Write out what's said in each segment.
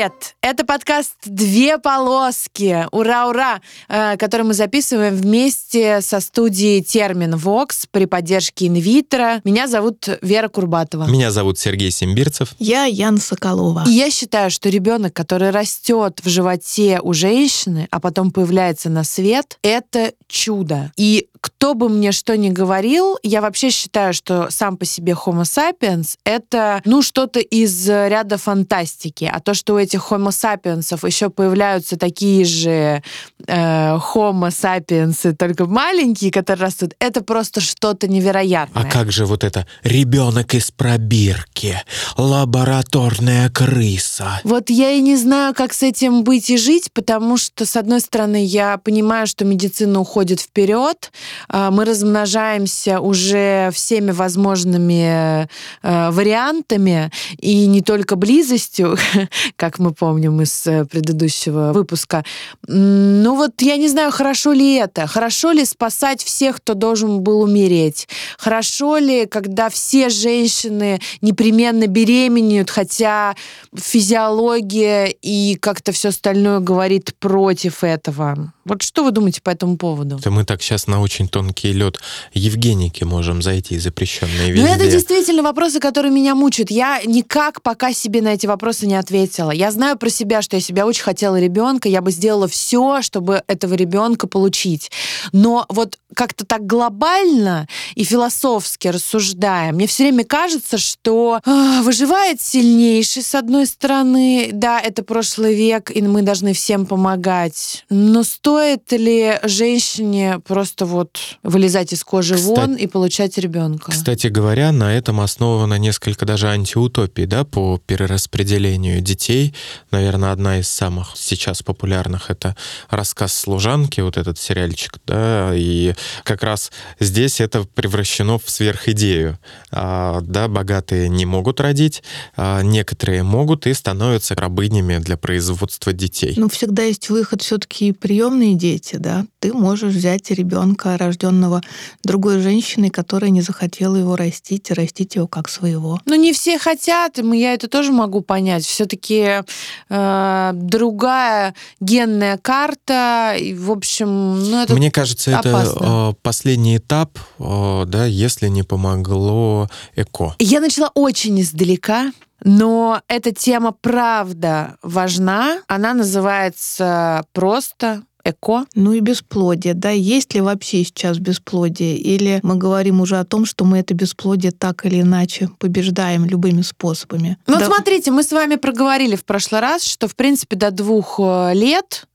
Привет! Это подкаст «Две полоски». Ура-ура! Э, который мы записываем вместе со студией «Термин Вокс» при поддержке инвитро. Меня зовут Вера Курбатова. Меня зовут Сергей Симбирцев. Я Яна Соколова. И я считаю, что ребенок, который растет в животе у женщины, а потом появляется на свет, это чудо. И кто бы мне что ни говорил, я вообще считаю, что сам по себе Homo sapiens — это, ну, что-то из ряда фантастики. А то, что у этих Homo sapiens еще появляются такие же э, Homo sapiens, только маленькие, которые растут, это просто что-то невероятное. А как же вот это ребенок из пробирки, лабораторная крыса? Вот я и не знаю, как с этим быть и жить, потому что, с одной стороны, я понимаю, что медицина уходит вперед, а, мы размножаемся уже всеми возможными э, вариантами, и не только близостью, как мы помним из э, предыдущего выпуска. Ну вот я не знаю, хорошо ли это, хорошо ли спасать всех, кто должен был умереть, хорошо ли, когда все женщины непременно беременеют, хотя физиология и как-то все остальное говорит против этого. Вот что вы думаете по этому поводу? Это мы так сейчас на очень тонкий лед Евгеники можем зайти, запрещенные везде. Ну, это действительно вопросы, которые меня мучают. Я никак пока себе на эти вопросы не ответила. Я знаю про себя, что я себя очень хотела ребенка, я бы сделала все, чтобы этого ребенка получить. Но вот как-то так глобально и философски рассуждая, мне все время кажется, что э, выживает сильнейший, с одной стороны. Да, это прошлый век, и мы должны всем помогать. Но стоит ли женщине просто вот вылезать из кожи кстати, вон и получать ребенка? Кстати говоря, на этом основано несколько даже антиутопий, да, по перераспределению детей. Наверное, одна из самых сейчас популярных — это рассказ служанки, вот этот сериальчик, да, и как раз здесь это превращено в сверхидею. А, да, богатые не могут родить, а некоторые могут и становятся рабынями для производства детей. Ну, всегда есть выход все-таки приемные дети, да. Ты можешь взять ребенка, рожденного другой женщиной, которая не захотела его растить, и растить его как своего. Ну, не все хотят, и я это тоже могу понять. Все-таки э, другая генная карта, и, в общем, ну, это Мне кажется, опасно. это Э, последний этап, э, да, если не помогло ЭКО. Я начала очень издалека. Но эта тема правда важна. Она называется просто эко. Ну и бесплодие, да, есть ли вообще сейчас бесплодие? Или мы говорим уже о том, что мы это бесплодие так или иначе побеждаем любыми способами? Ну да. смотрите, мы с вами проговорили в прошлый раз, что в принципе до двух э, лет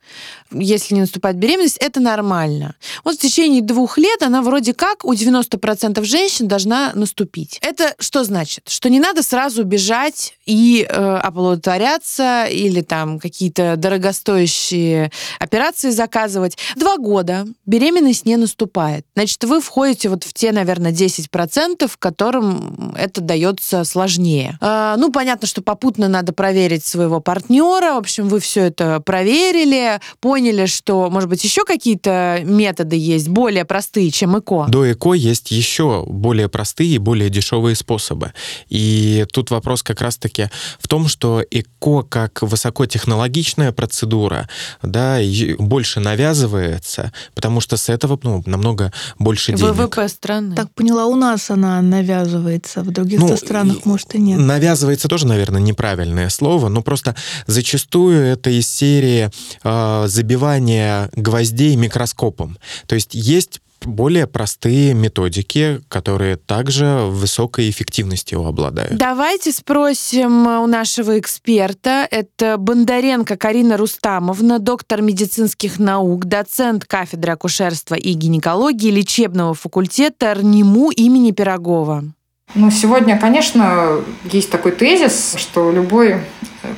если не наступает беременность, это нормально. Вот в течение двух лет она вроде как у 90% женщин должна наступить. Это что значит? Что не надо сразу бежать и э, оплодотворяться или там какие-то дорогостоящие операции заказывать. Два года беременность не наступает. Значит, вы входите вот в те, наверное, 10%, которым это дается сложнее. Э, ну, понятно, что попутно надо проверить своего партнера. В общем, вы все это проверили, поняли, что, может быть, еще какие-то методы есть более простые, чем ЭКО? До ЭКО есть еще более простые и более дешевые способы. И тут вопрос как раз-таки в том, что ЭКО как высокотехнологичная процедура, да, больше навязывается, потому что с этого ну, намного больше денег. ВВП страны. Так поняла, у нас она навязывается, в других ну, странах, может, и нет. Навязывается тоже, наверное, неправильное слово, но просто зачастую это из серии э, забивания гвоздей микроскопом. То есть есть более простые методики, которые также высокой эффективностью обладают. Давайте спросим у нашего эксперта. Это Бондаренко Карина Рустамовна, доктор медицинских наук, доцент кафедры акушерства и гинекологии лечебного факультета РНИМУ имени Пирогова. Ну, сегодня, конечно, есть такой тезис, что у любой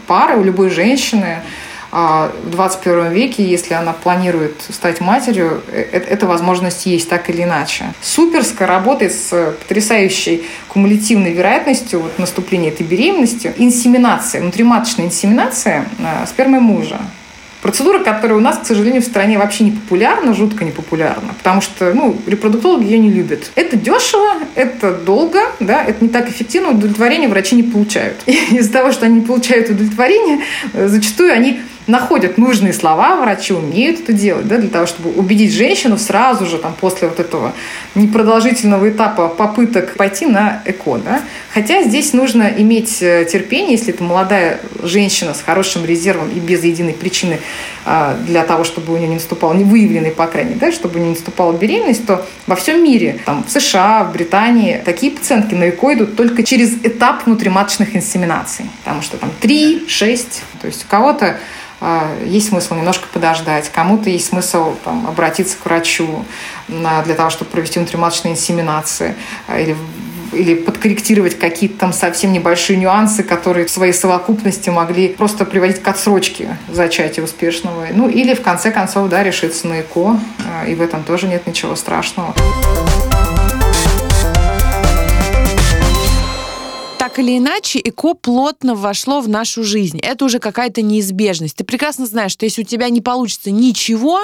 пары, у любой женщины в 21 веке, если она планирует стать матерью, э, э, эта возможность есть так или иначе. Суперско работает с потрясающей кумулятивной вероятностью вот, наступления этой беременности инсеминация, внутриматочная инсеминация э, спермы мужа Процедура, которая у нас, к сожалению, в стране вообще не популярна, жутко не популярна, потому что ну, репродуктологи ее не любят. Это дешево, это долго, да, это не так эффективно, удовлетворение врачи не получают. Из-за того, что они не получают удовлетворение, зачастую они находят нужные слова, врачи умеют это делать, да, для того, чтобы убедить женщину сразу же, там, после вот этого непродолжительного этапа попыток пойти на ЭКО. Да. Хотя здесь нужно иметь э, терпение, если это молодая женщина с хорошим резервом и без единой причины а, для того, чтобы у нее не наступала, не выявленной, по крайней мере, да, чтобы не наступала беременность, то во всем мире, там, в США, в Британии, такие пациентки на ЭКО идут только через этап внутриматочных инсеминаций. Потому что там 3-6, то есть у кого-то есть смысл немножко подождать, кому-то есть смысл там, обратиться к врачу для того, чтобы провести внутриматочные инсеминации а, или или подкорректировать какие-то там совсем небольшие нюансы, которые в своей совокупности могли просто приводить к отсрочке зачатия успешного. Ну или в конце концов, да, решиться на ЭКО, а, и в этом тоже нет ничего страшного. Так или иначе, ЭКО плотно вошло в нашу жизнь. Это уже какая-то неизбежность. Ты прекрасно знаешь, что если у тебя не получится ничего,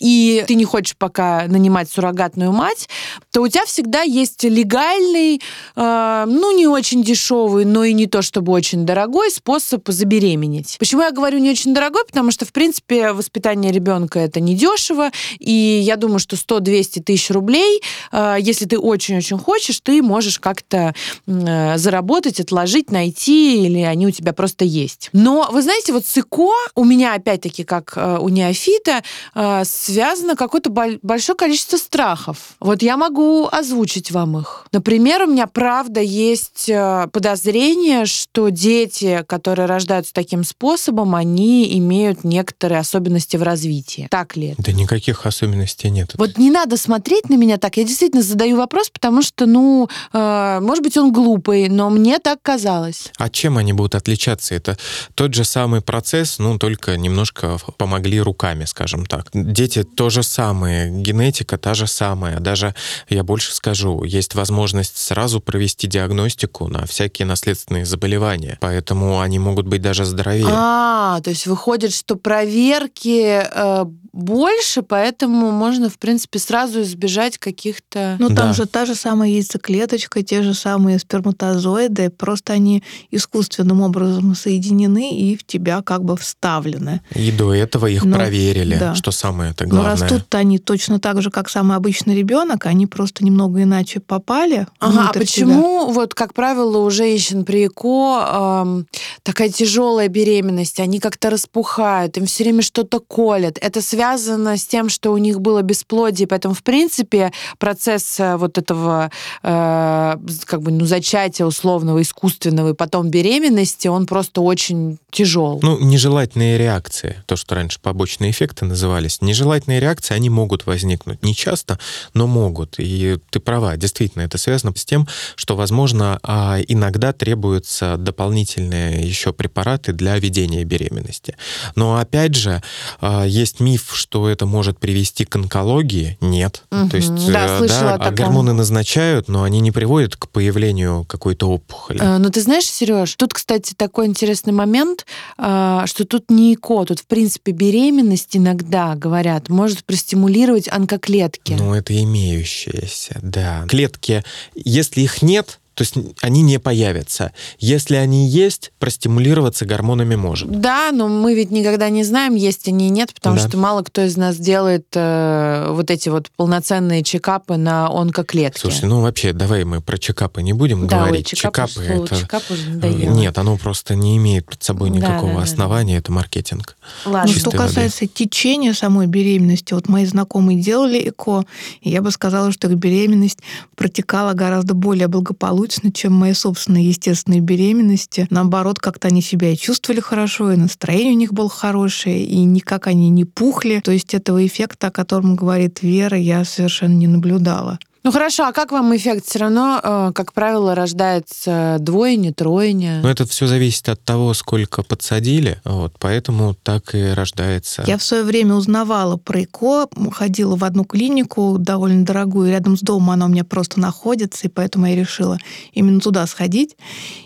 и ты не хочешь пока нанимать суррогатную мать, то у тебя всегда есть легальный, э, ну, не очень дешевый, но и не то чтобы очень дорогой способ забеременеть. Почему я говорю не очень дорогой? Потому что, в принципе, воспитание ребенка это не дешево, и я думаю, что 100-200 тысяч рублей, э, если ты очень-очень хочешь, ты можешь как-то э, заработать заработать, отложить, найти, или они у тебя просто есть. Но, вы знаете, вот с ИКО у меня, опять-таки, как э, у неофита, э, связано какое-то большое количество страхов. Вот я могу озвучить вам их. Например, у меня, правда, есть э, подозрение, что дети, которые рождаются таким способом, они имеют некоторые особенности в развитии. Так ли? Да никаких особенностей нет. Вот не надо смотреть на меня так. Я действительно задаю вопрос, потому что, ну, может быть, он глупый, но мне так казалось. А чем они будут отличаться? Это тот же самый процесс, ну, только немножко помогли руками, скажем так. Дети то же самое, генетика та же самая. Даже, я больше скажу, есть возможность сразу провести диагностику на всякие наследственные заболевания. Поэтому они могут быть даже здоровее. А, то есть выходит, что проверки э, больше, поэтому можно, в принципе, сразу избежать каких-то... Ну, там да. же та же самая яйцеклеточка, те же самые сперматозоиды, просто они искусственным образом соединены и в тебя как бы вставлены. И до этого их Но, проверили, да. что самое это главное. Но растут они точно так же, как самый обычный ребенок, они просто немного иначе попали. Ага, а почему, тебя. вот, как правило, у женщин при ЭКО эм, такая тяжелая беременность, они как-то распухают, им все время что-то колят. Это связано с тем, что у них было бесплодие, поэтому, в принципе, процесс э, вот этого э, как бы, ну, зачатия условного, искусственного и потом беременности, он просто очень тяжел. Ну, нежелательные реакции, то, что раньше побочные эффекты назывались, нежелательные реакции, они могут возникнуть. Не часто, но могут. И ты права, действительно, это связано с тем, что, возможно, а, иногда требуются дополнительные еще препараты для ведения беременности. Но, опять же, а, есть миф, что это может привести к онкологии, нет. Угу. То есть, да, э, да, а гормоны назначают, но они не приводят к появлению какой-то опухоли. Э, ну, ты знаешь, Сереж, тут, кстати, такой интересный момент, э, что тут не ЭКО, тут, в принципе, беременность иногда, говорят, может простимулировать онкоклетки. Ну, это имеющиеся, да. Клетки, если их нет, то есть они не появятся. Если они есть, простимулироваться гормонами может. Да, но мы ведь никогда не знаем, есть они нет, потому да. что мало кто из нас делает э, вот эти вот полноценные чекапы на онкоклетки. Слушай, ну вообще, давай мы про чекапы не будем да, говорить. Ой, чекапы, чекапы это... Чекап уже э, надоело. Нет, оно просто не имеет под собой никакого да, да, основания, да. это маркетинг. Ладно. Ну, что касается воды. течения самой беременности, вот мои знакомые делали ЭКО, и я бы сказала, что их беременность протекала гораздо более благополучно, благополучно, чем мои собственные естественные беременности. Наоборот, как-то они себя и чувствовали хорошо, и настроение у них было хорошее, и никак они не пухли. То есть этого эффекта, о котором говорит Вера, я совершенно не наблюдала. Ну хорошо, а как вам эффект? Все равно, э, как правило, рождается двойня, тройня. Ну, это все зависит от того, сколько подсадили, вот, поэтому так и рождается. Я в свое время узнавала про ЭКО, ходила в одну клинику довольно дорогую, рядом с домом она у меня просто находится, и поэтому я решила именно туда сходить.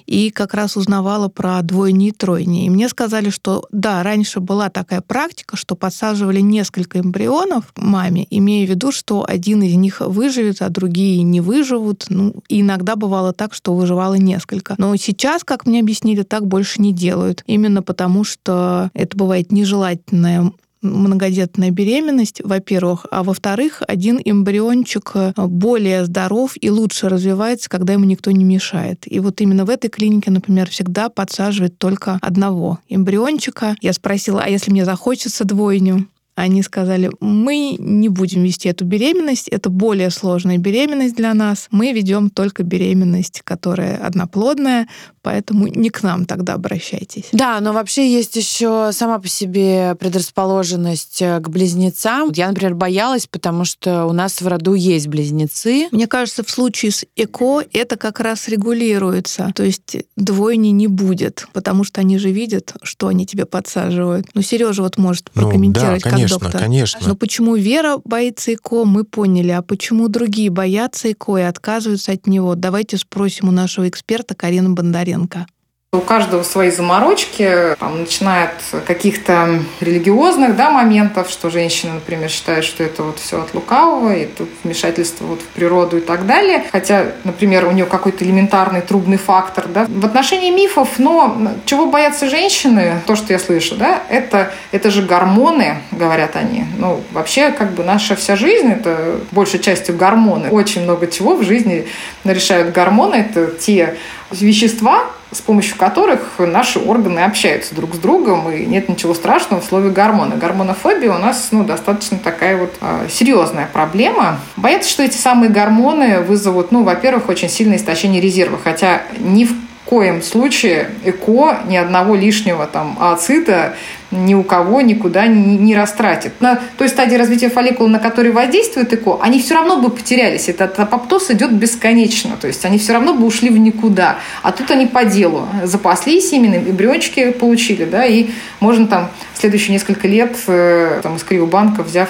И как раз узнавала про двойни и тройни. И мне сказали, что да, раньше была такая практика, что подсаживали несколько эмбрионов маме, имея в виду, что один из них выживет, а другие не выживут. Ну, иногда бывало так, что выживало несколько. Но сейчас, как мне объяснили, так больше не делают. Именно потому, что это бывает нежелательная многодетная беременность, во-первых, а во-вторых, один эмбриончик э, более здоров и лучше развивается, когда ему никто не мешает. И вот именно в этой клинике, например, всегда подсаживают только одного эмбриончика. Я спросила, а если мне захочется двойню? Они сказали, мы не будем вести эту беременность, это более сложная беременность для нас. Мы ведем только беременность, которая одноплодная, поэтому не к нам тогда обращайтесь. Да, но вообще есть еще сама по себе предрасположенность э, к близнецам. Я, например, боялась, потому что у нас в роду есть близнецы. Мне кажется, в случае с ЭКО это как раз регулируется. То есть двойни не будет, потому что они же видят, что они тебе подсаживают. Ну, Сережа вот может прокомментировать, ну, да, конечно, доктор. Конечно. Но почему Вера боится ЭКО, мы поняли. А почему другие боятся ЭКО и отказываются от него? Давайте спросим у нашего эксперта Карины Бондаренко. У каждого свои заморочки, там, начиная от каких-то религиозных да, моментов, что женщина, например, считает, что это вот все от лукавого, и тут вмешательство вот в природу и так далее. Хотя, например, у нее какой-то элементарный трубный фактор. Да. В отношении мифов, но чего боятся женщины, то, что я слышу, да, это, это же гормоны, говорят они. Ну, вообще, как бы наша вся жизнь, это большей частью гормоны. Очень много чего в жизни решают гормоны. Это те вещества, с помощью которых наши органы общаются друг с другом, и нет ничего страшного в слове гормоны. Гормонофобия у нас ну, достаточно такая вот э, серьезная проблема. Боятся, что эти самые гормоны вызовут, ну, во-первых, очень сильное истощение резерва, хотя ни в коем случае ЭКО ни одного лишнего там ацита ни у кого никуда не, не растратит. На той стадии развития фолликула, на которой воздействует ЭКО, они все равно бы потерялись. Этот апоптоз идет бесконечно. То есть они все равно бы ушли в никуда. А тут они по делу запаслись именно, эмбриончики получили, да, и можно там следующие несколько лет э, там, из криобанка, взяв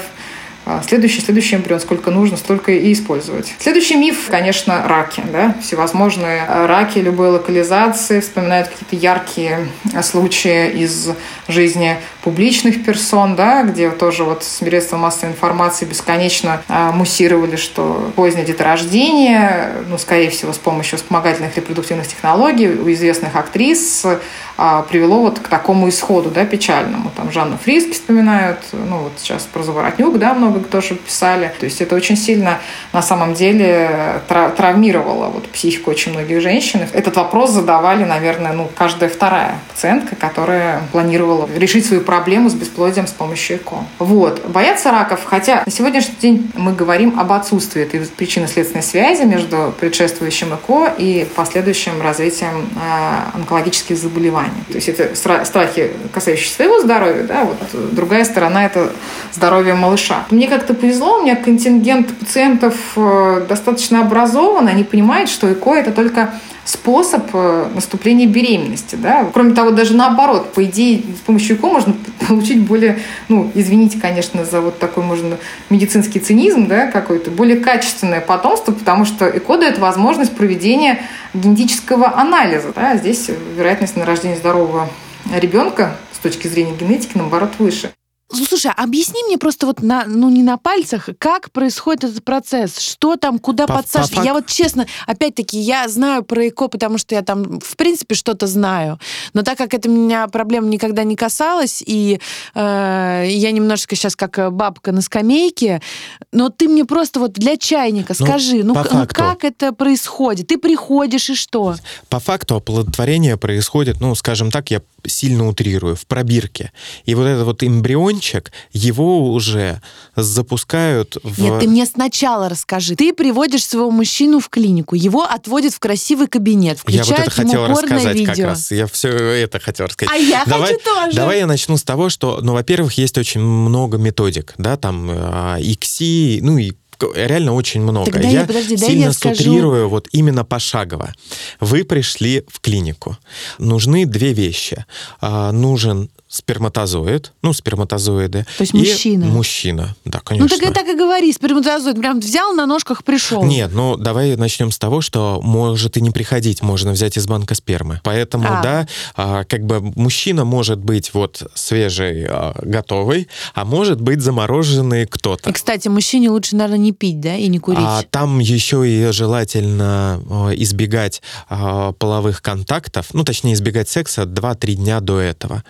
следующий, следующий эмбрион, сколько нужно, столько и использовать. Следующий миф, конечно, раки. Да? Всевозможные раки любой локализации. Вспоминают какие-то яркие случаи из жизни публичных персон, да, где тоже вот средства массовой информации бесконечно а, муссировали, что позднее деторождение, ну, скорее всего, с помощью вспомогательных репродуктивных технологий у известных актрис а, привело вот к такому исходу, да, печальному. Там Жанну Фриски вспоминают, ну, вот сейчас про Заворотнюк, да, много тоже писали. То есть это очень сильно на самом деле травмировало вот психику очень многих женщин. Этот вопрос задавали, наверное, ну, каждая вторая пациентка, которая планировала решить свою проблему с бесплодием с помощью ЭКО. Вот. Боятся раков, хотя на сегодняшний день мы говорим об отсутствии этой причинно-следственной связи между предшествующим ЭКО и последующим развитием э, онкологических заболеваний. То есть это страхи, касающиеся своего здоровья, да, вот другая сторона – это здоровье малыша. Мне как-то повезло, у меня контингент пациентов э, достаточно образован, они понимают, что ЭКО – это только способ э, наступления беременности. Да? Кроме того, даже наоборот, по идее, с помощью ЭКО можно получить более, ну, извините, конечно, за вот такой, можно, медицинский цинизм, да, какой-то, более качественное потомство, потому что ЭКО дает возможность проведения генетического анализа. Да? Здесь вероятность на рождение здорового ребенка с точки зрения генетики, наоборот, выше. Слушай, объясни мне просто вот на, ну не на пальцах, как происходит этот процесс, что там, куда по, подсаживать. По я вот честно, опять-таки, я знаю про ЭКО, потому что я там, в принципе, что-то знаю. Но так как это меня проблем никогда не касалось, и э, я немножечко сейчас как бабка на скамейке, но ты мне просто вот для чайника ну, скажи, ну, ну как это происходит? Ты приходишь и что? По факту оплодотворение происходит, ну, скажем так, я сильно утрирую, в пробирке. И вот этот вот эмбриончик, его уже запускают в... Нет, ты мне сначала расскажи. Ты приводишь своего мужчину в клинику, его отводят в красивый кабинет, включают Я вот это хотел рассказать видео. как раз. Я все это хотел рассказать. А я давай, хочу тоже. Давай я начну с того, что, ну, во-первых, есть очень много методик, да, там, XC, а, ну, и реально очень много. Тогда я я, подожди, сильно я скажу. вот именно пошагово. Вы пришли в клинику. Нужны две вещи. А, нужен сперматозоид, ну, сперматозоиды. То есть и мужчина. Мужчина, да, Ну конечно. так и так и говори, сперматозоид. Прям взял на ножках, пришел. Нет, ну давай начнем с того, что может и не приходить, можно взять из банка спермы. Поэтому, А. да, а, как бы мужчина может быть вот свежий, а, готовый, а может быть замороженный кто-то. И, кстати, мужчине лучше, наверное, не пить, да, и не курить. А там еще и желательно э, избегать э, половых контактов, ну, точнее, избегать секса 2-3 дня до этого.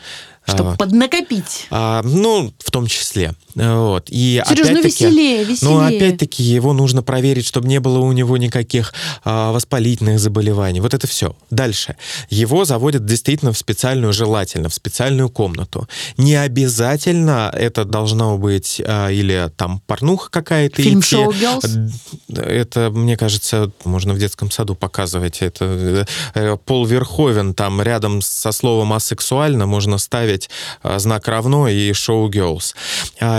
Чтобы А, поднакопить. а, ну, в том числе. Вот. И Сереж, ну опять-таки- веселее, веселее. но опять-таки его нужно проверить, чтобы не было у него никаких а, воспалительных заболеваний. Вот это все. Дальше. Его заводят действительно в специальную, желательно, в специальную комнату. Не обязательно это должно быть а, или там порнуха какая-то Фильм идти. «Шоу Girls»? Это, мне кажется, можно в детском саду показывать. Это э, Пол Верховен, там рядом со словом асексуально можно ставить а, знак равно и шоу Girls.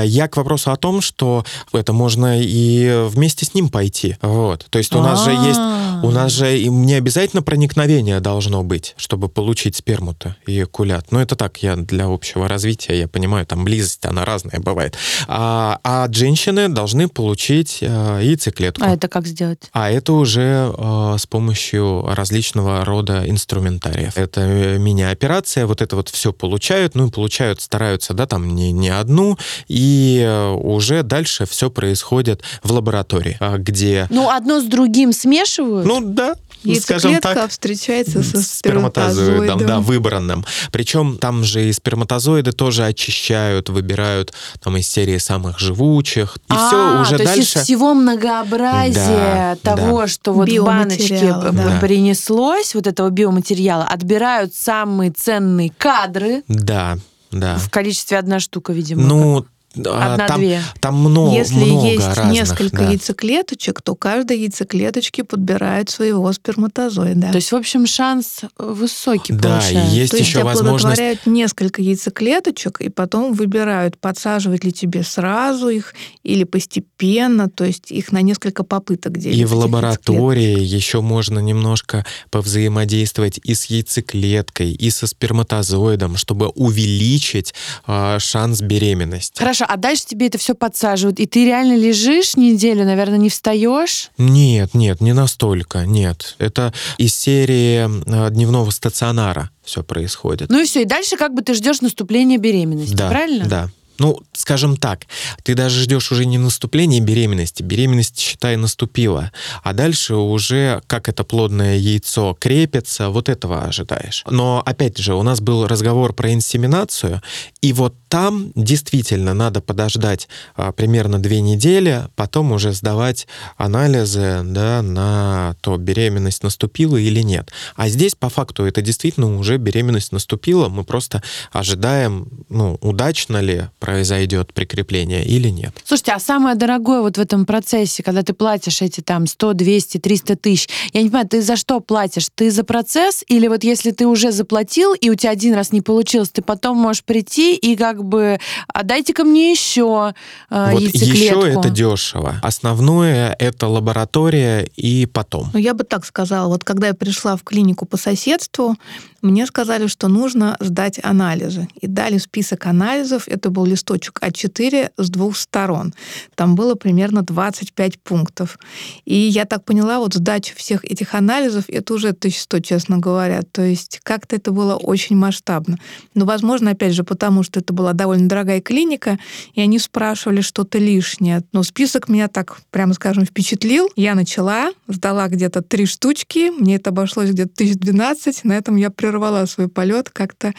Я к вопросу о том, что это можно и вместе с ним пойти. Вот. То есть у нас же есть, у нас же не обязательно проникновение должно быть, чтобы получить сперму-то и экулят. Ну, это так, я для общего развития, я понимаю, там близость, она разная бывает. А, а женщины должны получить а, яйцеклетку. А это как сделать? А это уже э, с помощью различного рода инструментариев. Это э, мини-операция, вот это вот все получают, ну и получают, стараются, да, там не, не одну, и э, уже дальше все происходит в лаборатории, а, где, Ну, одно с другим смешивают? ну да, скажем Яйцеклетка так, встречается со сперматозоидом, сперматозоидом. да, выбранным. Причем там же и сперматозоиды тоже очищают, выбирают там из серии самых живучих. И а, все уже то дальше. есть из всего многообразия Да, того, да. что вот в баночке да. принеслось, вот этого биоматериала, отбирают самые ценные кадры Да, да. в количестве одна штука, видимо. Ну, там, Одна-две. там много, Если много есть разных. несколько да. яйцеклеточек, то каждой яйцеклеточке подбирают своего сперматозоида. То есть, в общем, шанс э, высокий Да, и получается. есть То есть еще возможность... оплодотворяют несколько яйцеклеточек, и потом выбирают, подсаживать ли тебе сразу их или постепенно, то есть их на несколько попыток делить. И в лаборатории еще можно немножко повзаимодействовать и с яйцеклеткой, и со сперматозоидом, чтобы увеличить а, шанс беременности. Хорошо, а дальше тебе это все подсаживают, и ты реально лежишь неделю, наверное, не встаешь? Нет, нет, не настолько, нет. Это из серии а, дневного стационара все происходит. Ну и все, и дальше как бы ты ждешь наступления беременности, да, правильно? Да. Ну, скажем так, ты даже ждешь уже не наступления беременности, беременность, считай, наступила, а дальше уже, как это плодное яйцо крепится, вот этого ожидаешь. Но, опять же, у нас был разговор про инсеминацию, и вот там действительно надо подождать а, примерно две недели, потом уже сдавать анализы да, на то, беременность наступила или нет. А здесь, по факту, это действительно уже беременность наступила, мы просто ожидаем, ну, удачно ли произойдет прикрепление или нет. Слушайте, а самое дорогое вот в этом процессе, когда ты платишь эти там 100, 200, 300 тысяч, я не понимаю, ты за что платишь? Ты за процесс или вот если ты уже заплатил и у тебя один раз не получилось, ты потом можешь прийти и как бы, а дайте-ка мне еще э, вот яйцеклетку. еще это дешево. Основное это лаборатория и потом. Ну, я бы так сказала. Вот когда я пришла в клинику по соседству, мне сказали, что нужно сдать анализы. И дали список анализов. Это был листочек А4 с двух сторон. Там было примерно 25 пунктов. И я так поняла, вот сдача всех этих анализов, это уже 1100, честно говоря. То есть как-то это было очень масштабно. Но, возможно, опять же, потому что это была довольно дорогая клиника, и они спрашивали что-то лишнее. Но список меня так, прямо скажем, впечатлил. Я начала, сдала где-то три штучки, мне это обошлось где-то 1012. На этом я прервала свой полет, как-то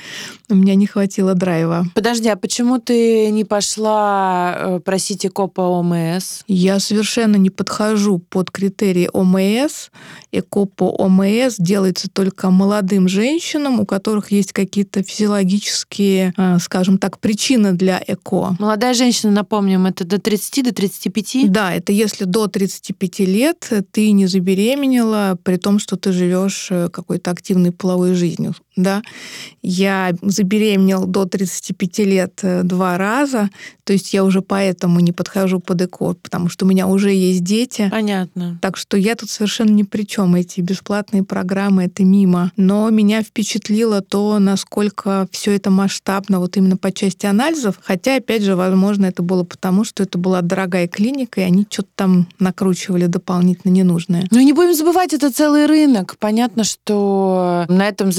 у меня не хватило драйва. Подожди, а почему ты не пошла э, просить ЭКО по ОМС? Я совершенно не подхожу под критерии ОМС. ЭКО по ОМС делается только молодым женщинам, у которых есть какие-то физиологические, э, скажем так, причины для ЭКО. Молодая женщина, напомним, это до 30, до 35? Да, это если до 35 лет ты не забеременела, при том, что ты живешь э, какой-то активной половой жизнью. Да, я забеременела до 35 лет э, два раза, то есть я уже поэтому не подхожу под ЭКО, потому что у меня уже есть дети. Понятно. Так что я тут совершенно ни при чем. Эти бесплатные программы — это мимо. Но меня впечатлило то, насколько все это масштабно вот именно по части анализов. Хотя, опять же, возможно, это было потому, что это была дорогая клиника, и они что-то там накручивали дополнительно ненужное. Ну и не будем забывать, это целый рынок. Понятно, что на этом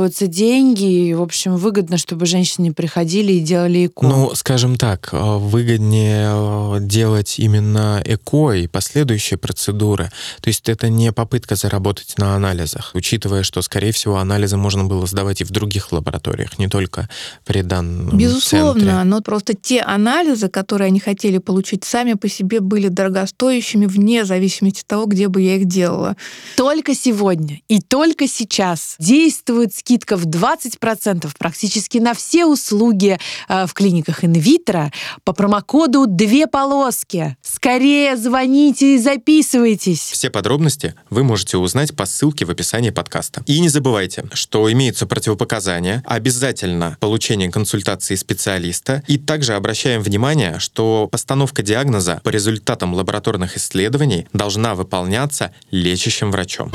зарабатываются деньги, и, в общем, выгодно, чтобы женщины приходили и делали ЭКО. Ну, скажем так, э, выгоднее э, делать именно ЭКО и последующие процедуры. То есть это не попытка заработать на анализах, учитывая, что, скорее всего, анализы можно было сдавать и в других лабораториях, не только при данном Безусловно, центре. но просто те анализы, которые они хотели получить, сами по себе были дорогостоящими вне зависимости от того, где бы я их делала. Только сегодня и только сейчас действует скидка в 20% практически на все услуги э, в клиниках инвитро по промокоду «Две полоски». Скорее звоните и записывайтесь. Все подробности вы можете узнать по ссылке в описании подкаста. И не забывайте, что имеются противопоказания, обязательно получение консультации специалиста, и также обращаем внимание, что постановка диагноза по результатам лабораторных исследований должна выполняться лечащим врачом.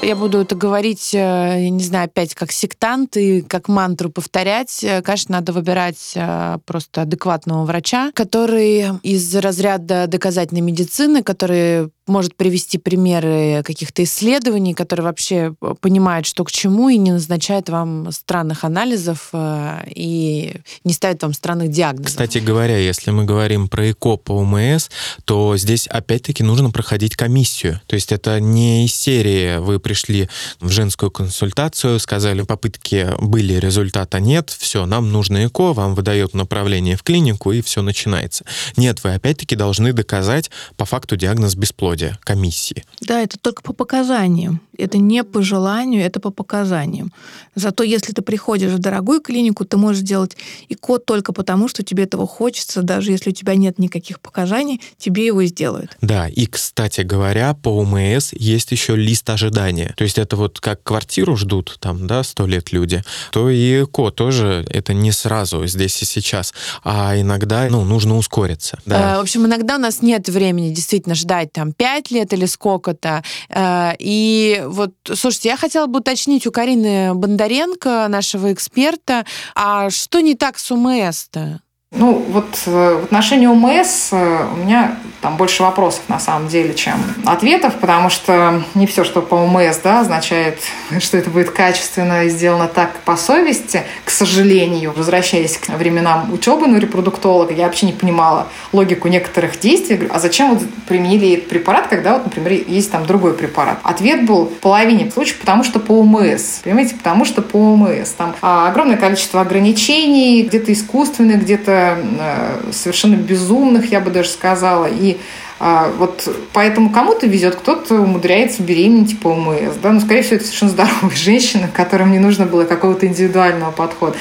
Я буду это говорить, э, я не знаю, опять как сектант и как мантру повторять. Э, Конечно, надо выбирать э, просто адекватного врача, который из разряда доказательной медицины, который может привести примеры каких-то исследований, который вообще понимает, что к чему, и не назначает вам странных анализов и не ставит вам странных диагнозов. Кстати говоря, если мы говорим про ЭКО по УМС, то здесь опять-таки нужно проходить комиссию. То есть это не из серии вы пришли в женскую консультацию, сказали, попытки были, результата нет, все, нам нужно ЭКО, вам выдает направление в клинику, и все начинается. Нет, вы опять-таки должны доказать по факту диагноз бесплодия комиссии. Да, это только по показаниям. Это не по желанию, это по показаниям. Зато если ты приходишь в дорогую клинику, ты можешь делать ИКО только потому, что тебе этого хочется, даже если у тебя нет никаких показаний, тебе его сделают. Да, и, кстати говоря, по УМС есть еще лист ожидания. То есть это вот как квартиру ждут там, да, сто лет люди, то и ЭКО тоже это не сразу, здесь и сейчас, а иногда, ну, нужно ускориться. Да. Э, В общем, иногда у нас нет времени действительно ждать там 5 лет или сколько-то. Э, И вот, слушайте, я хотела бы уточнить у Карины Бондаренко, нашего эксперта, а что не так с УМС-то? Ну, вот э, в отношении ОМС э, у меня там больше вопросов на самом деле, чем ответов, потому что не все, что по ОМС, да, означает, что это будет качественно сделано так по совести, к сожалению. Возвращаясь к временам учебы на репродуктолога, я вообще не понимала логику некоторых действий. А зачем вот применили этот препарат, когда вот, например, есть там другой препарат? Ответ был в половине случаев, потому что по ОМС. Понимаете, потому что по ОМС. Там а, огромное количество ограничений, где-то искусственных, где-то э, совершенно безумных, я бы даже сказала. И а, вот поэтому кому-то везет, кто-то умудряется беременеть по ОМС. Да? Но, скорее всего, это совершенно здоровые женщины, которым не нужно было какого-то индивидуального подхода.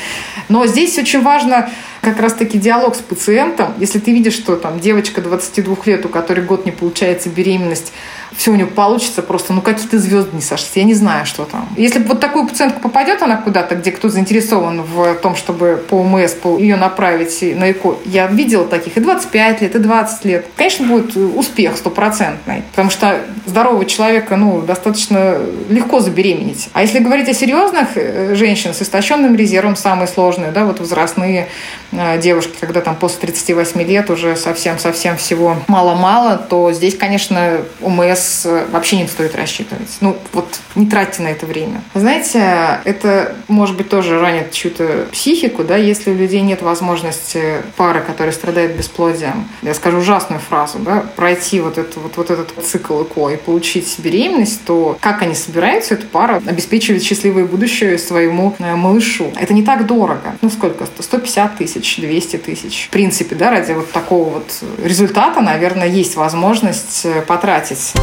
Но здесь очень важно как раз-таки диалог с пациентом. Если ты видишь, что там девочка 22 лет, у которой год не получается беременность, все у нее получится, просто ну какие-то звезды не сошлись, я не знаю, что там. Если вот такую пациентку попадет она куда-то, где кто заинтересован в том, чтобы по ОМС по ее направить на ЭКО, я видела таких и 25 лет, и 20 лет. Конечно, будет успех стопроцентный, потому что здорового человека ну, достаточно легко забеременеть. А если говорить о серьезных э, женщинах с истощенным резервом, самые сложные, да, вот возрастные э, девушки, когда там после 38 лет уже совсем-совсем всего мало-мало, то здесь, конечно, ОМС вообще не стоит рассчитывать. Ну, вот не тратьте на это время. Знаете, это, может быть, тоже ранит чью-то психику, да, если у людей нет возможности пары, которая страдает бесплодием, я скажу ужасную фразу, да, пройти вот, это, вот, вот этот цикл ЭКО и получить беременность, то как они собираются, эта пара, обеспечивать счастливое будущее своему э, малышу? Это не так дорого. Ну, сколько? 150 тысяч, 200 тысяч. В принципе, да, ради вот такого вот результата, наверное, есть возможность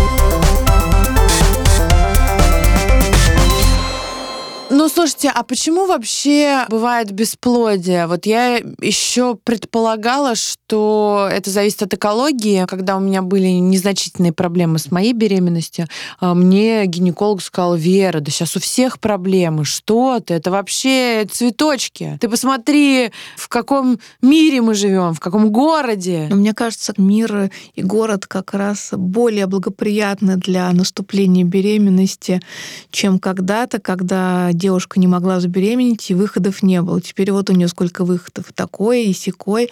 э, потратить. Ну, слушайте, а почему вообще бывает бесплодие? Вот я еще предполагала, что это зависит от экологии. Когда у меня были незначительные проблемы с моей беременностью, а, мне гинеколог сказал, Вера, да сейчас у всех проблемы. Что ты? Это вообще цветочки. Ты посмотри, в каком мире мы живем, в каком городе. Но мне кажется, мир и город как раз более благоприятны для наступления беременности, чем когда-то, когда девушка не могла забеременеть, и выходов не было. Теперь вот у нее сколько выходов. Такое и секой.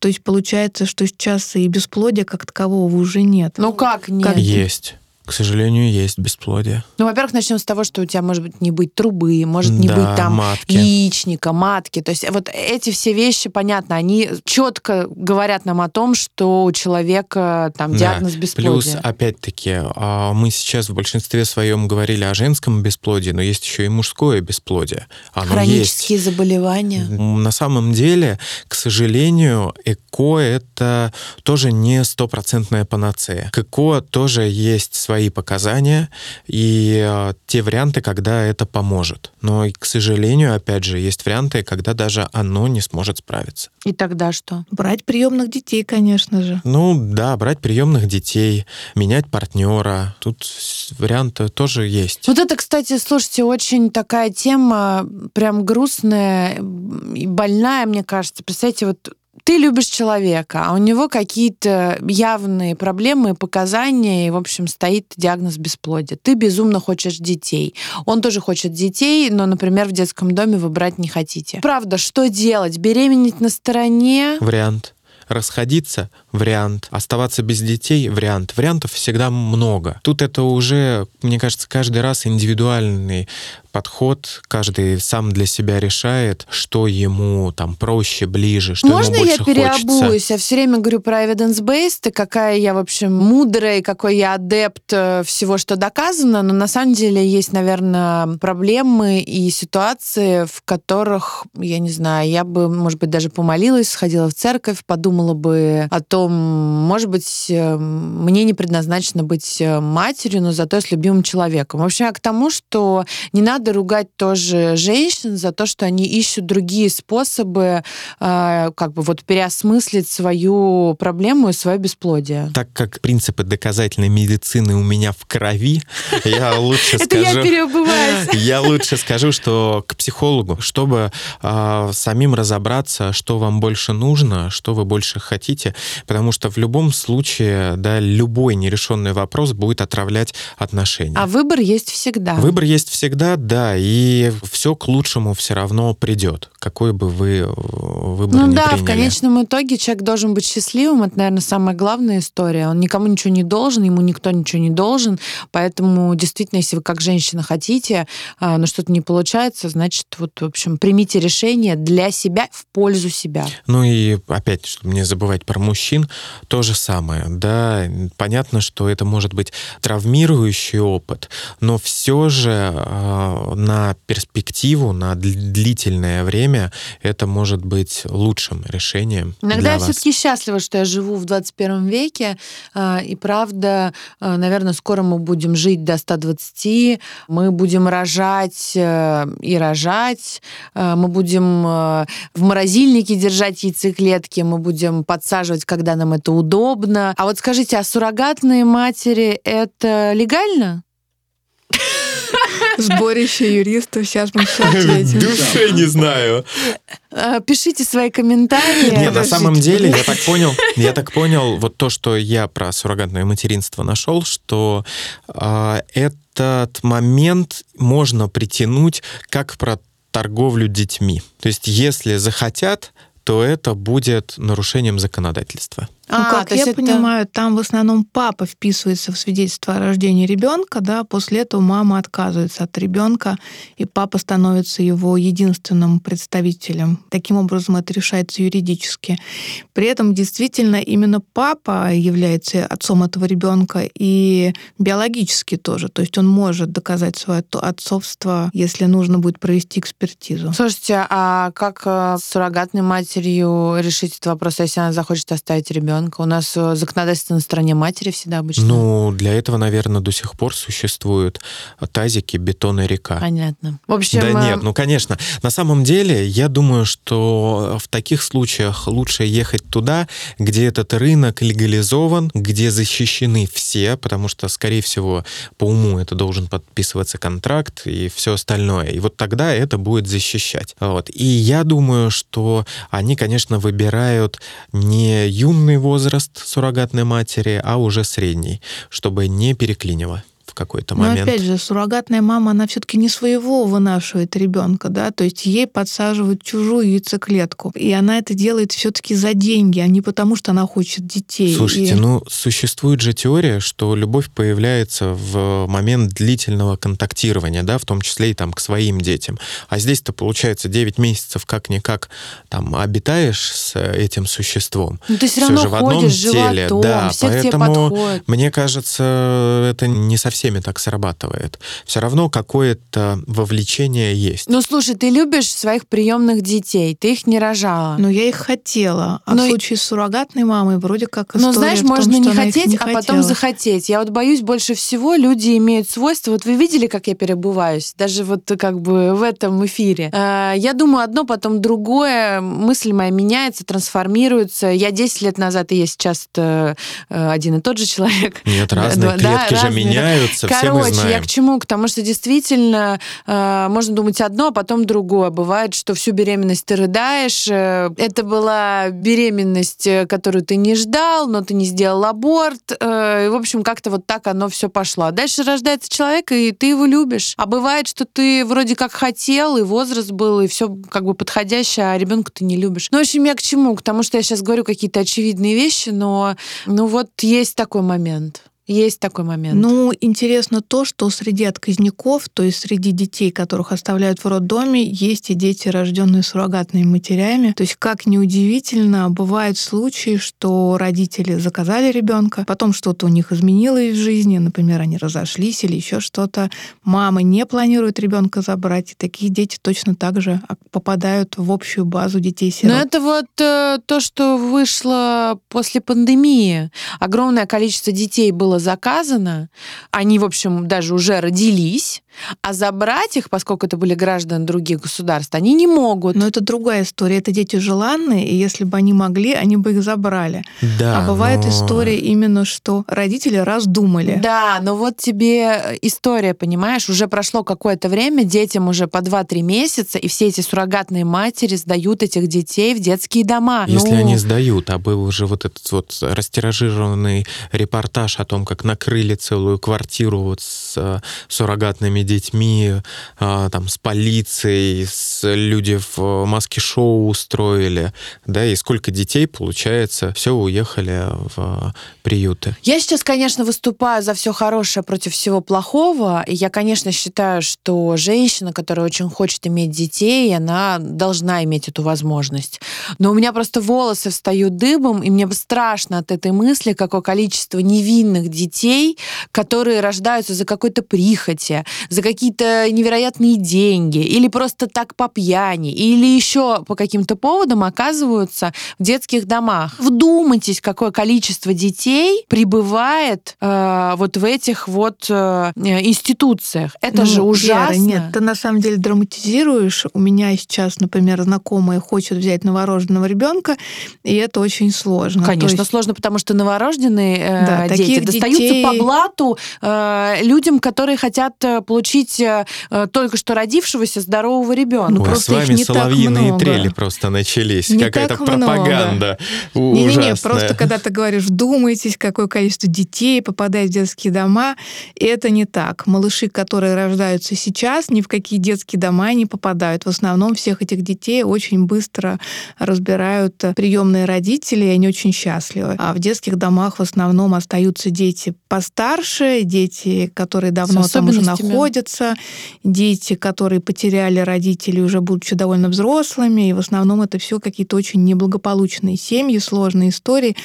То есть получается, что сейчас и бесплодия как такового уже нет. Ну как нет? Как... Есть. К сожалению, есть бесплодие. Ну, во-первых, начнем с того, что у тебя может быть не быть трубы, может не да, быть там матки. яичника, матки. То есть вот эти все вещи, понятно, они четко говорят нам о том, что у человека там да. диагноз бесплодия. Плюс, опять-таки, а, мы сейчас в большинстве своем говорили о женском бесплодии, но есть еще и мужское бесплодие. Оно Хронические есть. заболевания. На самом деле, к сожалению, ЭКО — это тоже не стопроцентная панацея. К ЭКО тоже есть свои свои показания и э, те варианты, когда это поможет. Но, к сожалению, опять же, есть варианты, когда даже оно не сможет справиться. И тогда что? Брать приемных детей, конечно же. Ну да, брать приемных детей, менять партнера. Тут варианты тоже есть. Вот это, кстати, слушайте, очень такая тема, прям грустная и больная, мне кажется. Представьте, вот ты любишь человека, а у него какие-то явные проблемы показания, и, в общем, стоит диагноз бесплодия. Ты безумно хочешь детей. Он тоже хочет детей, но, например, в детском доме вы брать не хотите. Правда, что делать? Беременеть на стороне? Вариант. Расходиться — вариант. Оставаться без детей — вариант. Вариантов всегда много. Тут это уже, мне кажется, каждый раз индивидуальный подход, каждый сам для себя решает, что ему там проще, ближе, что Можно ему больше я переобуюсь? хочется. Я все время говорю про evidence-based, и какая я, в общем, мудрая, и какой я адепт э, всего, что доказано, но на самом деле есть, наверное, проблемы и ситуации, в которых, я не знаю, я бы, может быть, даже помолилась, сходила в церковь, подумала бы о том, может быть, э, мне не предназначено быть э, матерью, но зато с любимым человеком. В общем, к тому, что не надо надо ругать тоже женщин за то, что они ищут другие способы э, как бы вот переосмыслить свою проблему и свое бесплодие. Так как принципы доказательной медицины у меня в крови, я лучше скажу... Это я переубываюсь. Я лучше скажу, что к психологу, чтобы а, самим разобраться, что вам больше нужно, что вы больше хотите, потому что в любом случае, да, любой нерешенный вопрос будет отравлять отношения. А выбор есть всегда. Выбор есть всегда, да, да, и все к лучшему все равно придет, какой бы вы э, выбор ну, ни да, приняли. в конечном итоге человек должен быть счастливым, это, наверное, самая главная история. Он никому ничего не должен, ему никто ничего не должен, поэтому действительно, если вы как женщина хотите, а, но что-то не получается, значит, вот, в общем, примите решение для себя, в пользу себя. Ну и опять, чтобы не забывать про мужчин, то же самое, да, понятно, что это может быть травмирующий опыт, но все же а, на перспективу, на длительное время это может быть лучшим решением. Иногда я все-таки счастлива, что я живу в 21 веке, а, и правда, а, наверное, скоро мы будем жить до 120, мы будем рожать э, и рожать, а, мы будем э, в морозильнике держать яйцеклетки, мы будем подсаживать, когда нам это удобно. А вот скажите, а суррогатные матери это легально? Сборище юристов, сейчас мы все ответим. Душе не знаю. А, пишите свои комментарии. Нет, на самом деле, я так понял, я так понял, вот то, что я про суррогатное материнство нашел, что э, этот момент можно притянуть как про торговлю детьми. То есть, если захотят, то это будет нарушением законодательства. Ну, а, как я это... понимаю, там в основном папа вписывается в свидетельство о рождении ребенка, да, после этого мама отказывается от ребенка, и папа становится его единственным представителем. Таким образом, это решается юридически. При этом действительно именно папа является отцом этого ребенка и биологически тоже. То есть он может доказать свое отцовство, если нужно будет провести экспертизу. Слушайте, а как э, с суррогатной матерью решить этот вопрос, если она захочет оставить ребенка? Ребенка. У нас э, законодательство на стороне матери всегда обычно. Ну, для этого, наверное, до сих пор существуют тазики, бетон и река. Понятно. В общем... Да э, нет, ну, конечно. На самом деле, я думаю, что в таких случаях лучше ехать туда, где этот рынок легализован, где защищены все, потому что, скорее всего, по уму это должен подписываться контракт и все остальное. И вот тогда это будет защищать. Вот. И я думаю, что они, конечно, выбирают не юный возраст суррогатной матери, а уже средний, чтобы не переклинило в какой-то Но момент. опять же, суррогатная мама, она все-таки не своего вынашивает ребенка, да, то есть ей подсаживают чужую яйцеклетку. И она это делает все-таки за деньги, а не потому, что она хочет детей. Слушайте, И- ну существует же теория, что любовь появляется в момент длительного контактирования, да, в том числе и там к своим детям. А здесь-то получается 9 месяцев как-никак там обитаешь с этим существом. Ну, ты все Всё равно же в одном ходишь теле, животом, да, все поэтому. Мне кажется, это не со всеми так срабатывает. Все равно какое-то вовлечение есть. Ну, слушай, ты любишь своих приемных детей, ты их не рожала. Но я их хотела. А Но в и- случае с суррогатной мамой вроде как Но история знаешь, в том, можно что не хотеть, не а потом захотеть. Я вот боюсь больше всего, люди имеют свойство. Вот вы видели, как я перебываюсь? Даже вот как бы в этом эфире. Э, Я думаю одно, потом другое. Мысль моя меняется, трансформируется. Я 10 лет назад и я сейчас э, э, один и тот же человек. Нет, Да, разные да, клетки же разные, да. меняются, все мы Короче, я знаем. к чему? К тому, что действительно э, можно думать одно, а потом другое. Бывает, что всю беременность ты рыдаешь. э, это была беременность, э, которую ты не ждал, но ты не сделал аборт. э, и, в общем, как-то вот так оно все пошло. Дальше рождается человек, и ты его любишь. А бывает, что ты вроде как хотел, и возраст был, и все как бы подходящее, а ребенка ты не любишь. Ну, в общем, я к чему? К тому, что я сейчас говорю какие-то очевидные вещи, но ну вот есть такой момент. Есть такой момент. Ну, интересно то, что среди отказников, то есть среди детей, которых оставляют в роддоме, есть и дети, рожденные суррогатными матерями. То есть, как неудивительно, бывают случаи, что родители заказали ребенка, потом что-то у них изменилось в жизни, например, они разошлись или еще что-то. Мама не планирует ребенка забрать, и такие дети точно так же попадают в общую базу детей-сирот. Но это вот э, то, что вышло после пандемии. Огромное количество детей было заказано. Они, в общем, даже уже родились. А забрать их, поскольку это были граждане других государств, они не могут. Но это другая история. Это дети желанные, и если бы они могли, они бы их забрали. Да, а бывает но- история именно, что родители раздумали. Да, но вот тебе история, понимаешь, уже прошло какое-то время, детям уже по 2-3 месяца, и все эти суррогатные матери сдают этих детей в детские дома. Если Ну, они сдают, а был уже вот этот вот растиражированный репортаж о том, как накрыли целую квартиру вот с э, суррогатными детьми, а, там, с полицией, с люди в маске шоу устроили, да, и сколько детей, получается, все уехали в приюты. Я сейчас, конечно, выступаю за все хорошее против всего плохого. И я, конечно, считаю, что женщина, которая очень хочет иметь детей, она должна иметь эту возможность. Но у меня просто волосы встают дыбом, и мне страшно от этой мысли, какое количество невинных детей, которые рождаются за какой-то прихоти, за какие-то невероятные деньги, или просто так по пьяни, или еще по каким-то поводам оказываются в детских домах. Вдумайтесь, какое количество детей прибывает э, вот в этих вот э, институциях. Это Ну, же Вера, ужасно. нет, ты на самом деле драматизируешь. У меня сейчас, например, знакомые хочет взять новорожденного ребенка, и это очень сложно. Конечно, есть- сложно, потому что новорожденные э, Да, дети таких достаются детей- по блату э, людям, которые хотят э, получить э, э, только что родившегося здорового ребенка. Ну, Ой, просто с вами их не так соловьиные много. трели просто начались. Какая-то много. пропаганда у- Не-не-не, просто когда ты говоришь, вдумайтесь, какое количество детей попадает в детские дома, это не так. Малыши, которые рождаются сейчас, ни в какие детские дома не попадают. В основном всех этих детей очень быстро разбирают приемные родители, и они очень счастливы. А в детских домах в основном остаются дети постарше, дети, которые давно там уже находятся, дети, которые потеряли родителей уже будучи довольно взрослыми, и в основном это все какие-то очень неблагополучные семьи, сложные истории.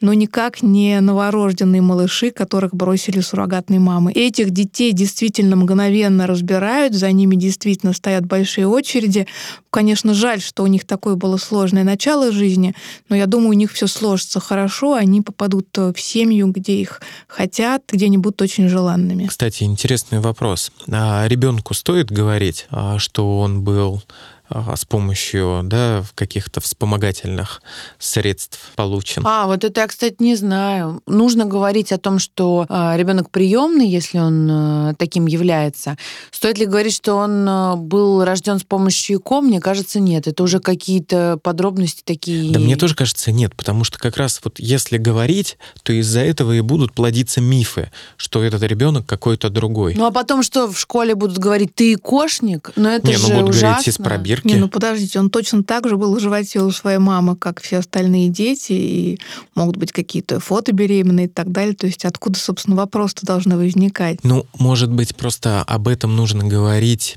Но никак не новорожденные малыши, которых бросили суррогатные мамы. Этих детей действительно мгновенно разбирают, за ними действительно стоят большие очереди. Конечно, жаль, что у них такое было сложное начало жизни, но я думаю, у них все сложится хорошо, они попадут в семью, где их хотят, где они будут очень желанными. Кстати, интересный вопрос. А ребенку стоит говорить, а, что он был с помощью да, каких-то вспомогательных средств получен. А, вот это я, кстати, не знаю. Нужно говорить о том, что э, ребенок приемный, если он э, таким является. Стоит ли говорить, что он э, был рожден с помощью ЭКО? Мне кажется, нет. Это уже какие-то подробности такие. Да, мне тоже кажется, нет, потому что как раз вот если говорить, то из-за этого и будут плодиться мифы, что этот ребенок какой-то другой. Ну а потом что в школе будут говорить, ты икошник? Но это не, же ну будут ужасно. говорить из пробирки не, ну подождите, он точно так же был в животе у своей мамы, как все остальные дети, и могут быть какие-то фото беременные и так далее. То есть откуда, собственно, вопрос-то должны возникать? Ну, может быть, просто об этом нужно говорить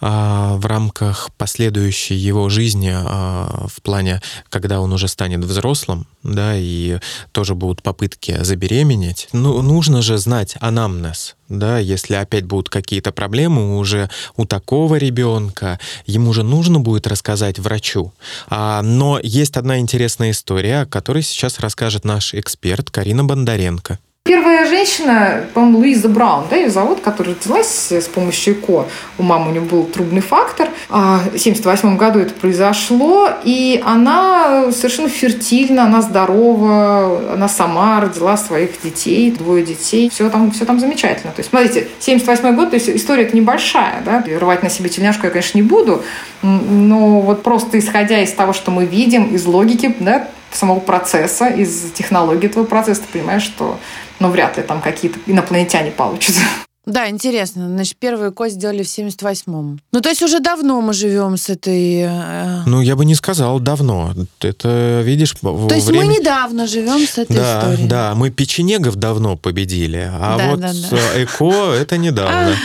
а, в рамках последующей его жизни, а, в плане, когда он уже станет взрослым, да, и тоже будут попытки забеременеть. Ну, нужно же знать анамнез, да, если опять будут какие-то проблемы уже у такого ребенка, ему же нужно будет рассказать врачу. А, но есть одна интересная история, о которой сейчас расскажет наш эксперт Карина Бондаренко. Первая женщина, по-моему, Луиза Браун, да, ее зовут, которая родилась с помощью ЭКО. У мамы у нее был трубный фактор. А, в 1978 году это произошло, и она совершенно фертильна, она здорова, она сама родила своих детей, двое детей. Все там, все там замечательно. То есть, смотрите, 78 год, то есть история это небольшая, да, рвать на себе тельняшку я, конечно, не буду, но вот просто исходя из того, что мы видим, из логики, да, самого процесса, из технологии этого процесса, ты понимаешь, что ну, вряд ли там какие-то инопланетяне получатся. Да, интересно. Значит, первую кость сделали в 78-м. Ну, то есть уже давно мы живем с этой... Э... Ну, я бы не сказал давно. Это, видишь, То есть время... мы недавно живем с этой да, историей. Да, мы печенегов давно победили, а Да, вот да, да. ЭКО это недавно.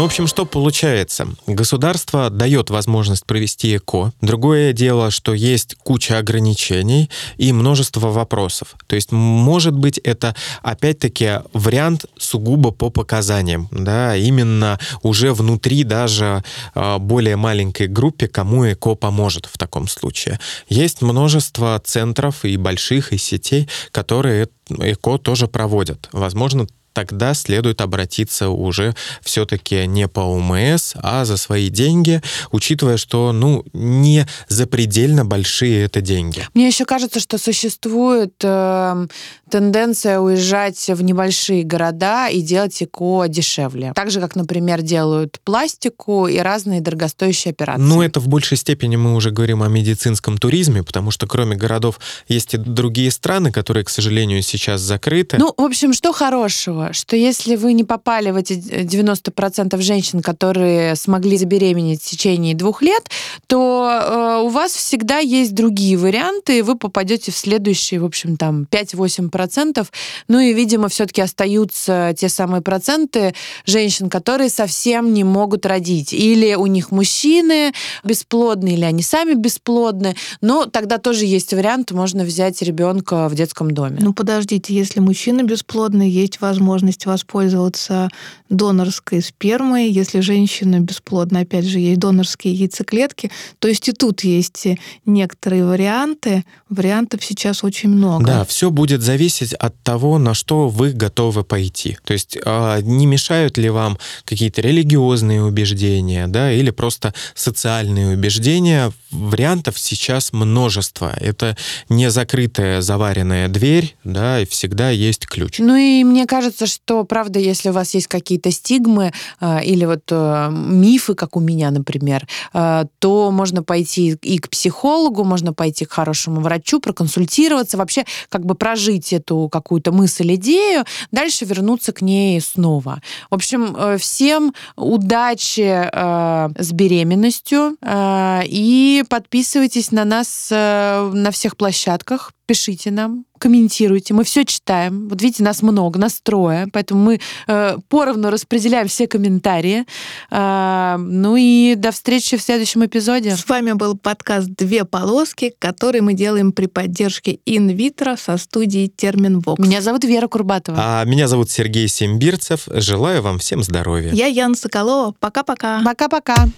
Ну, в общем, что получается? Государство дает возможность провести ЭКО. Другое дело, что есть куча ограничений и множество вопросов. То есть, может быть, это опять-таки вариант сугубо по показаниям, да, именно уже внутри даже э, более маленькой группе, кому ЭКО поможет в таком случае. Есть множество центров и больших, и сетей, которые ЭКО тоже проводят. Возможно, тогда следует обратиться уже все-таки не по УМС, а за свои деньги, учитывая, что, ну, не запредельно большие это деньги. Мне еще кажется, что существует э, тенденция уезжать в небольшие города и делать ЭКО дешевле. Так же, как, например, делают пластику и разные дорогостоящие операции. Ну, это в большей степени мы уже говорим о медицинском туризме, потому что кроме городов есть и другие страны, которые, к сожалению, сейчас закрыты. Ну, в общем, что хорошего? Что если вы не попали в эти 90% женщин, которые смогли забеременеть в течение двух лет, то э, у вас всегда есть другие варианты, и вы попадете в следующие, в общем, там 5-8%. Ну и, видимо, все-таки остаются те самые проценты женщин, которые совсем не могут родить. Или у них мужчины бесплодные, или они сами бесплодны. Но тогда тоже есть вариант, можно взять ребенка в детском доме. Ну, подождите, если мужчина бесплодный, есть возможность воспользоваться донорской спермой. Если женщина бесплодна, опять же, есть донорские яйцеклетки. То есть и тут есть некоторые варианты. Вариантов сейчас очень много. Да, все будет зависеть от того, на что вы готовы пойти. То есть а, не мешают ли вам какие-то религиозные убеждения, да, или просто социальные убеждения. Вариантов сейчас множество. Это не закрытая заваренная дверь, да, и всегда есть ключ. Ну и мне кажется, что, правда, если у вас есть какие-то стигмы э, или вот э, мифы, как у меня, например, э, то можно пойти и к психологу, можно пойти к хорошему врачу, проконсультироваться, вообще как бы прожить эту какую-то мысль, идею, дальше вернуться к ней снова. В общем, э, всем удачи э, с беременностью э, и подписывайтесь на нас э, на всех площадках, пишите нам, комментируйте, мы все читаем. Вот видите, нас много, нас трое, поэтому мы э, поровну распределяем все комментарии. Э, ну и до встречи в следующем эпизоде. С вами был подкаст «Две полоски», который мы делаем при поддержке инвитро со студией Терминвокс. Меня зовут Вера Курбатова. А меня зовут Сергей Сембирцев. Желаю вам всем здоровья. Я Яна Соколова. Пока-пока. Пока-пока.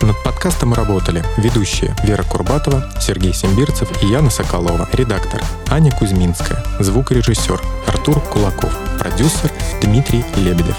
Над подкастом работали ведущие Вера Курбатова, Сергей Сембирцев и Яна Соколова, редактор Аня Кузьминская, звукорежиссер Артур Кулаков, продюсер Дмитрий Лебедев.